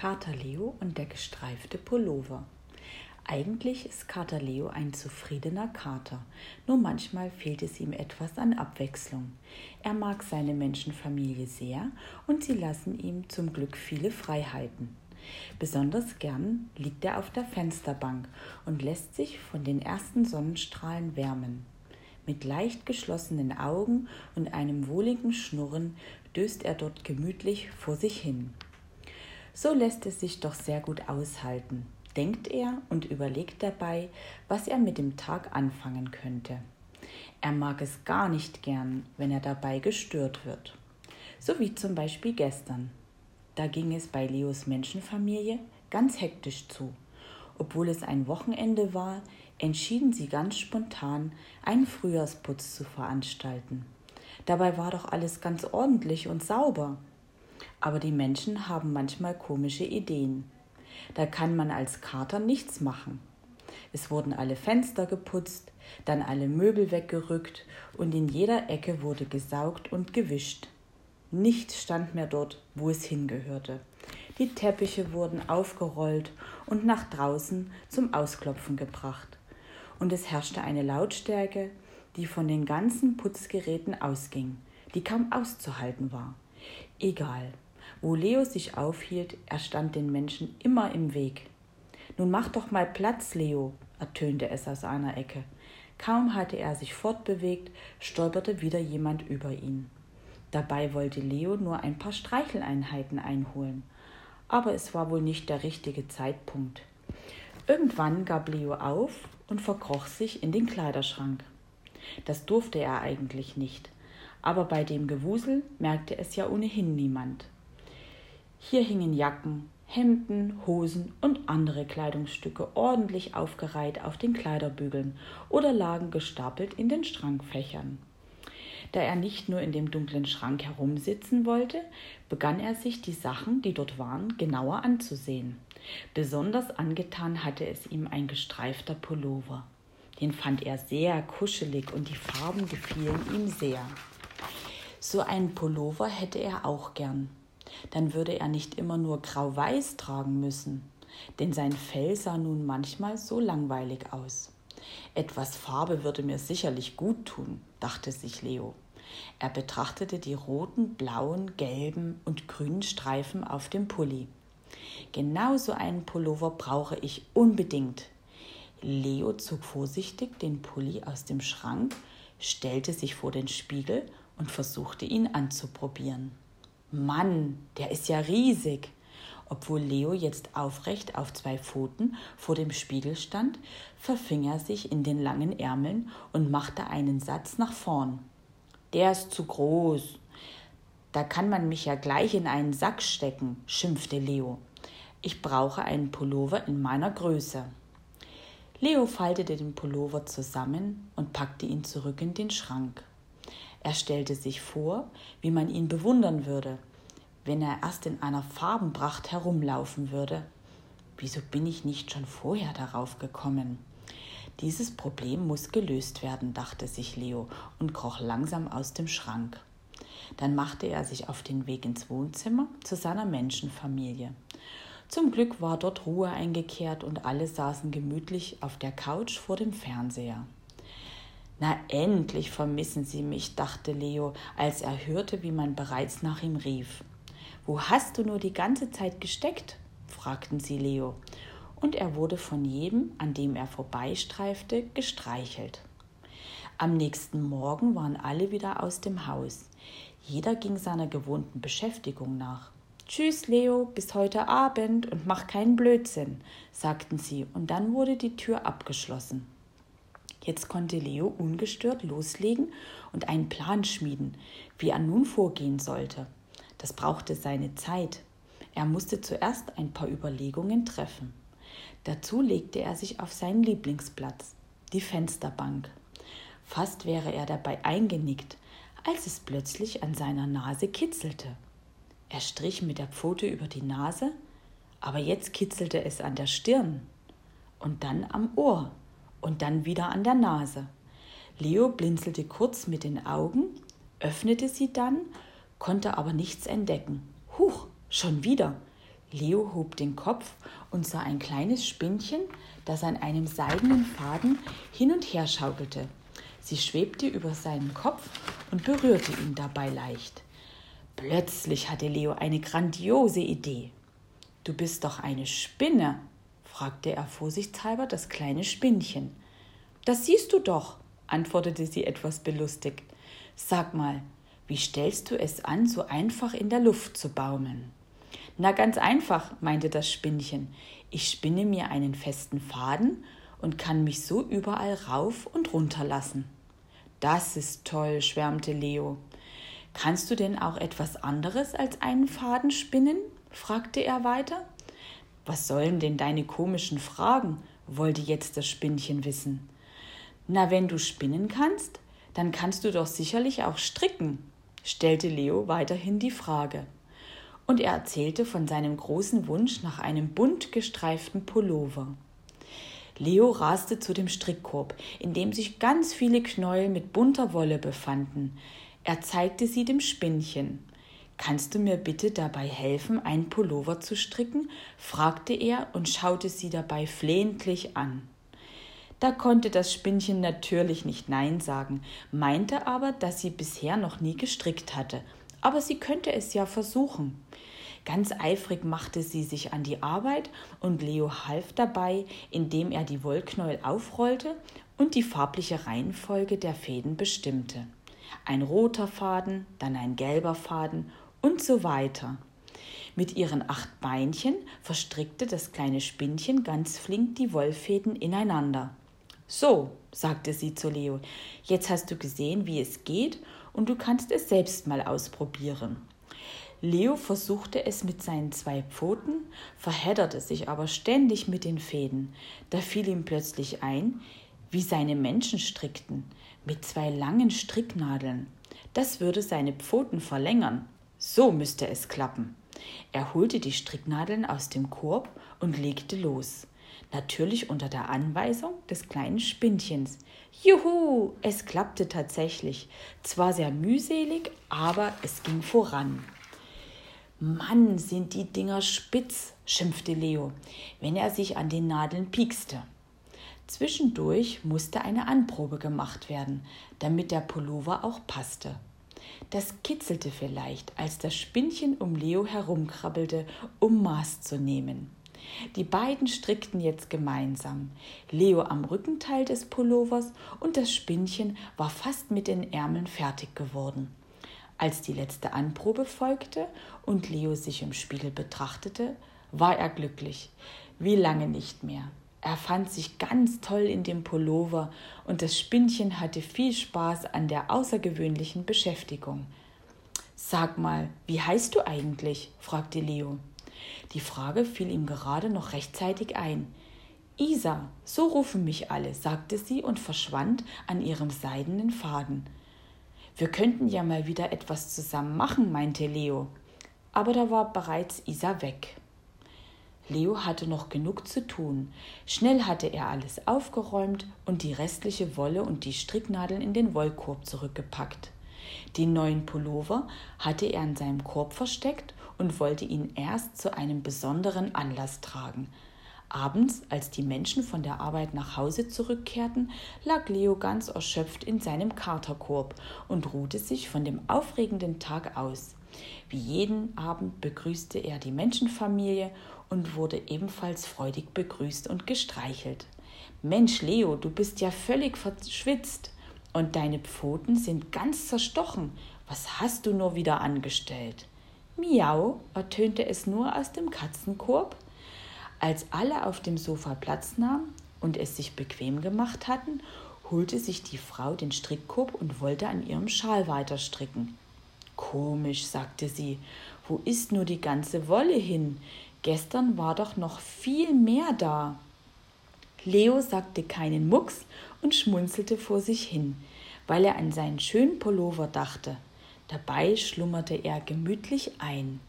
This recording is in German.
Kater Leo und der gestreifte Pullover. Eigentlich ist Kater Leo ein zufriedener Kater, nur manchmal fehlt es ihm etwas an Abwechslung. Er mag seine Menschenfamilie sehr und sie lassen ihm zum Glück viele Freiheiten. Besonders gern liegt er auf der Fensterbank und lässt sich von den ersten Sonnenstrahlen wärmen. Mit leicht geschlossenen Augen und einem wohligen Schnurren döst er dort gemütlich vor sich hin. So lässt es sich doch sehr gut aushalten, denkt er und überlegt dabei, was er mit dem Tag anfangen könnte. Er mag es gar nicht gern, wenn er dabei gestört wird. So wie zum Beispiel gestern. Da ging es bei Leos Menschenfamilie ganz hektisch zu. Obwohl es ein Wochenende war, entschieden sie ganz spontan, einen Frühjahrsputz zu veranstalten. Dabei war doch alles ganz ordentlich und sauber. Aber die Menschen haben manchmal komische Ideen. Da kann man als Kater nichts machen. Es wurden alle Fenster geputzt, dann alle Möbel weggerückt und in jeder Ecke wurde gesaugt und gewischt. Nichts stand mehr dort, wo es hingehörte. Die Teppiche wurden aufgerollt und nach draußen zum Ausklopfen gebracht. Und es herrschte eine Lautstärke, die von den ganzen Putzgeräten ausging, die kaum auszuhalten war. Egal, wo Leo sich aufhielt, er stand den Menschen immer im Weg. Nun mach doch mal Platz, Leo, ertönte es aus einer Ecke. Kaum hatte er sich fortbewegt, stolperte wieder jemand über ihn. Dabei wollte Leo nur ein paar Streicheleinheiten einholen. Aber es war wohl nicht der richtige Zeitpunkt. Irgendwann gab Leo auf und verkroch sich in den Kleiderschrank. Das durfte er eigentlich nicht, aber bei dem Gewusel merkte es ja ohnehin niemand. Hier hingen Jacken, Hemden, Hosen und andere Kleidungsstücke ordentlich aufgereiht auf den Kleiderbügeln oder lagen gestapelt in den Schrankfächern. Da er nicht nur in dem dunklen Schrank herumsitzen wollte, begann er sich die Sachen, die dort waren, genauer anzusehen. Besonders angetan hatte es ihm ein gestreifter Pullover. Den fand er sehr kuschelig und die Farben gefielen ihm sehr. So einen Pullover hätte er auch gern dann würde er nicht immer nur grau-weiß tragen müssen, denn sein Fell sah nun manchmal so langweilig aus. Etwas Farbe würde mir sicherlich gut tun, dachte sich Leo. Er betrachtete die roten, blauen, gelben und grünen Streifen auf dem Pulli. Genau so einen Pullover brauche ich unbedingt. Leo zog vorsichtig den Pulli aus dem Schrank, stellte sich vor den Spiegel und versuchte ihn anzuprobieren. Mann, der ist ja riesig. Obwohl Leo jetzt aufrecht auf zwei Pfoten vor dem Spiegel stand, verfing er sich in den langen Ärmeln und machte einen Satz nach vorn. Der ist zu groß. Da kann man mich ja gleich in einen Sack stecken, schimpfte Leo. Ich brauche einen Pullover in meiner Größe. Leo faltete den Pullover zusammen und packte ihn zurück in den Schrank. Er stellte sich vor, wie man ihn bewundern würde, wenn er erst in einer Farbenpracht herumlaufen würde. Wieso bin ich nicht schon vorher darauf gekommen? Dieses Problem muss gelöst werden, dachte sich Leo und kroch langsam aus dem Schrank. Dann machte er sich auf den Weg ins Wohnzimmer zu seiner Menschenfamilie. Zum Glück war dort Ruhe eingekehrt und alle saßen gemütlich auf der Couch vor dem Fernseher. Na endlich vermissen Sie mich, dachte Leo, als er hörte, wie man bereits nach ihm rief. Wo hast du nur die ganze Zeit gesteckt? fragten sie Leo, und er wurde von jedem, an dem er vorbeistreifte, gestreichelt. Am nächsten Morgen waren alle wieder aus dem Haus. Jeder ging seiner gewohnten Beschäftigung nach. Tschüss, Leo, bis heute Abend und mach keinen Blödsinn, sagten sie, und dann wurde die Tür abgeschlossen. Jetzt konnte Leo ungestört loslegen und einen Plan schmieden, wie er nun vorgehen sollte. Das brauchte seine Zeit. Er musste zuerst ein paar Überlegungen treffen. Dazu legte er sich auf seinen Lieblingsplatz, die Fensterbank. Fast wäre er dabei eingenickt, als es plötzlich an seiner Nase kitzelte. Er strich mit der Pfote über die Nase, aber jetzt kitzelte es an der Stirn und dann am Ohr und dann wieder an der Nase. Leo blinzelte kurz mit den Augen, öffnete sie dann, konnte aber nichts entdecken. Huch, schon wieder. Leo hob den Kopf und sah ein kleines Spinnchen, das an einem seidenen Faden hin und her schaukelte. Sie schwebte über seinen Kopf und berührte ihn dabei leicht. Plötzlich hatte Leo eine grandiose Idee. Du bist doch eine Spinne, fragte er vorsichtshalber das kleine Spinnchen. Das siehst du doch, antwortete sie etwas belustigt. Sag mal, wie stellst du es an, so einfach in der Luft zu baumeln? Na ganz einfach, meinte das Spinnchen. Ich spinne mir einen festen Faden und kann mich so überall rauf und runter lassen. Das ist toll, schwärmte Leo. Kannst du denn auch etwas anderes als einen Faden spinnen? fragte er weiter. Was sollen denn deine komischen Fragen? wollte jetzt das Spinnchen wissen. Na, wenn du spinnen kannst, dann kannst du doch sicherlich auch stricken, stellte Leo weiterhin die Frage. Und er erzählte von seinem großen Wunsch nach einem bunt gestreiften Pullover. Leo raste zu dem Strickkorb, in dem sich ganz viele Knäuel mit bunter Wolle befanden. Er zeigte sie dem Spinnchen. Kannst du mir bitte dabei helfen, einen Pullover zu stricken? fragte er und schaute sie dabei flehentlich an. Da konnte das Spinnchen natürlich nicht Nein sagen, meinte aber, dass sie bisher noch nie gestrickt hatte. Aber sie könnte es ja versuchen. Ganz eifrig machte sie sich an die Arbeit und Leo half dabei, indem er die Wollknäuel aufrollte und die farbliche Reihenfolge der Fäden bestimmte. Ein roter Faden, dann ein gelber Faden und so weiter. Mit ihren acht Beinchen verstrickte das kleine Spinnchen ganz flink die Wollfäden ineinander. So, sagte sie zu Leo, jetzt hast du gesehen, wie es geht, und du kannst es selbst mal ausprobieren. Leo versuchte es mit seinen zwei Pfoten, verhedderte sich aber ständig mit den Fäden. Da fiel ihm plötzlich ein, wie seine Menschen strickten, mit zwei langen Stricknadeln. Das würde seine Pfoten verlängern. So müsste es klappen. Er holte die Stricknadeln aus dem Korb und legte los. Natürlich unter der Anweisung des kleinen Spinnchens. Juhu, es klappte tatsächlich. Zwar sehr mühselig, aber es ging voran. Mann, sind die Dinger spitz, schimpfte Leo, wenn er sich an den Nadeln piekste. Zwischendurch musste eine Anprobe gemacht werden, damit der Pullover auch passte. Das kitzelte vielleicht, als das Spinnchen um Leo herumkrabbelte, um Maß zu nehmen. Die beiden strickten jetzt gemeinsam. Leo am Rückenteil des Pullovers und das Spinnchen war fast mit den Ärmeln fertig geworden. Als die letzte Anprobe folgte und Leo sich im Spiegel betrachtete, war er glücklich. Wie lange nicht mehr. Er fand sich ganz toll in dem Pullover und das Spinnchen hatte viel Spaß an der außergewöhnlichen Beschäftigung. Sag mal, wie heißt du eigentlich? fragte Leo. Die Frage fiel ihm gerade noch rechtzeitig ein. Isa, so rufen mich alle, sagte sie und verschwand an ihrem seidenen Faden. Wir könnten ja mal wieder etwas zusammen machen, meinte Leo. Aber da war bereits Isa weg. Leo hatte noch genug zu tun. Schnell hatte er alles aufgeräumt und die restliche Wolle und die Stricknadeln in den Wollkorb zurückgepackt. Den neuen Pullover hatte er in seinem Korb versteckt und wollte ihn erst zu einem besonderen Anlass tragen. Abends, als die Menschen von der Arbeit nach Hause zurückkehrten, lag Leo ganz erschöpft in seinem Katerkorb und ruhte sich von dem aufregenden Tag aus. Wie jeden Abend begrüßte er die Menschenfamilie und wurde ebenfalls freudig begrüßt und gestreichelt. Mensch, Leo, du bist ja völlig verschwitzt und deine Pfoten sind ganz zerstochen. Was hast du nur wieder angestellt? Miau, ertönte es nur aus dem Katzenkorb. Als alle auf dem Sofa Platz nahmen und es sich bequem gemacht hatten, holte sich die Frau den Strickkorb und wollte an ihrem Schal weiter stricken. Komisch, sagte sie, wo ist nur die ganze Wolle hin? Gestern war doch noch viel mehr da. Leo sagte keinen Mucks und schmunzelte vor sich hin, weil er an seinen schönen Pullover dachte. Dabei schlummerte er gemütlich ein.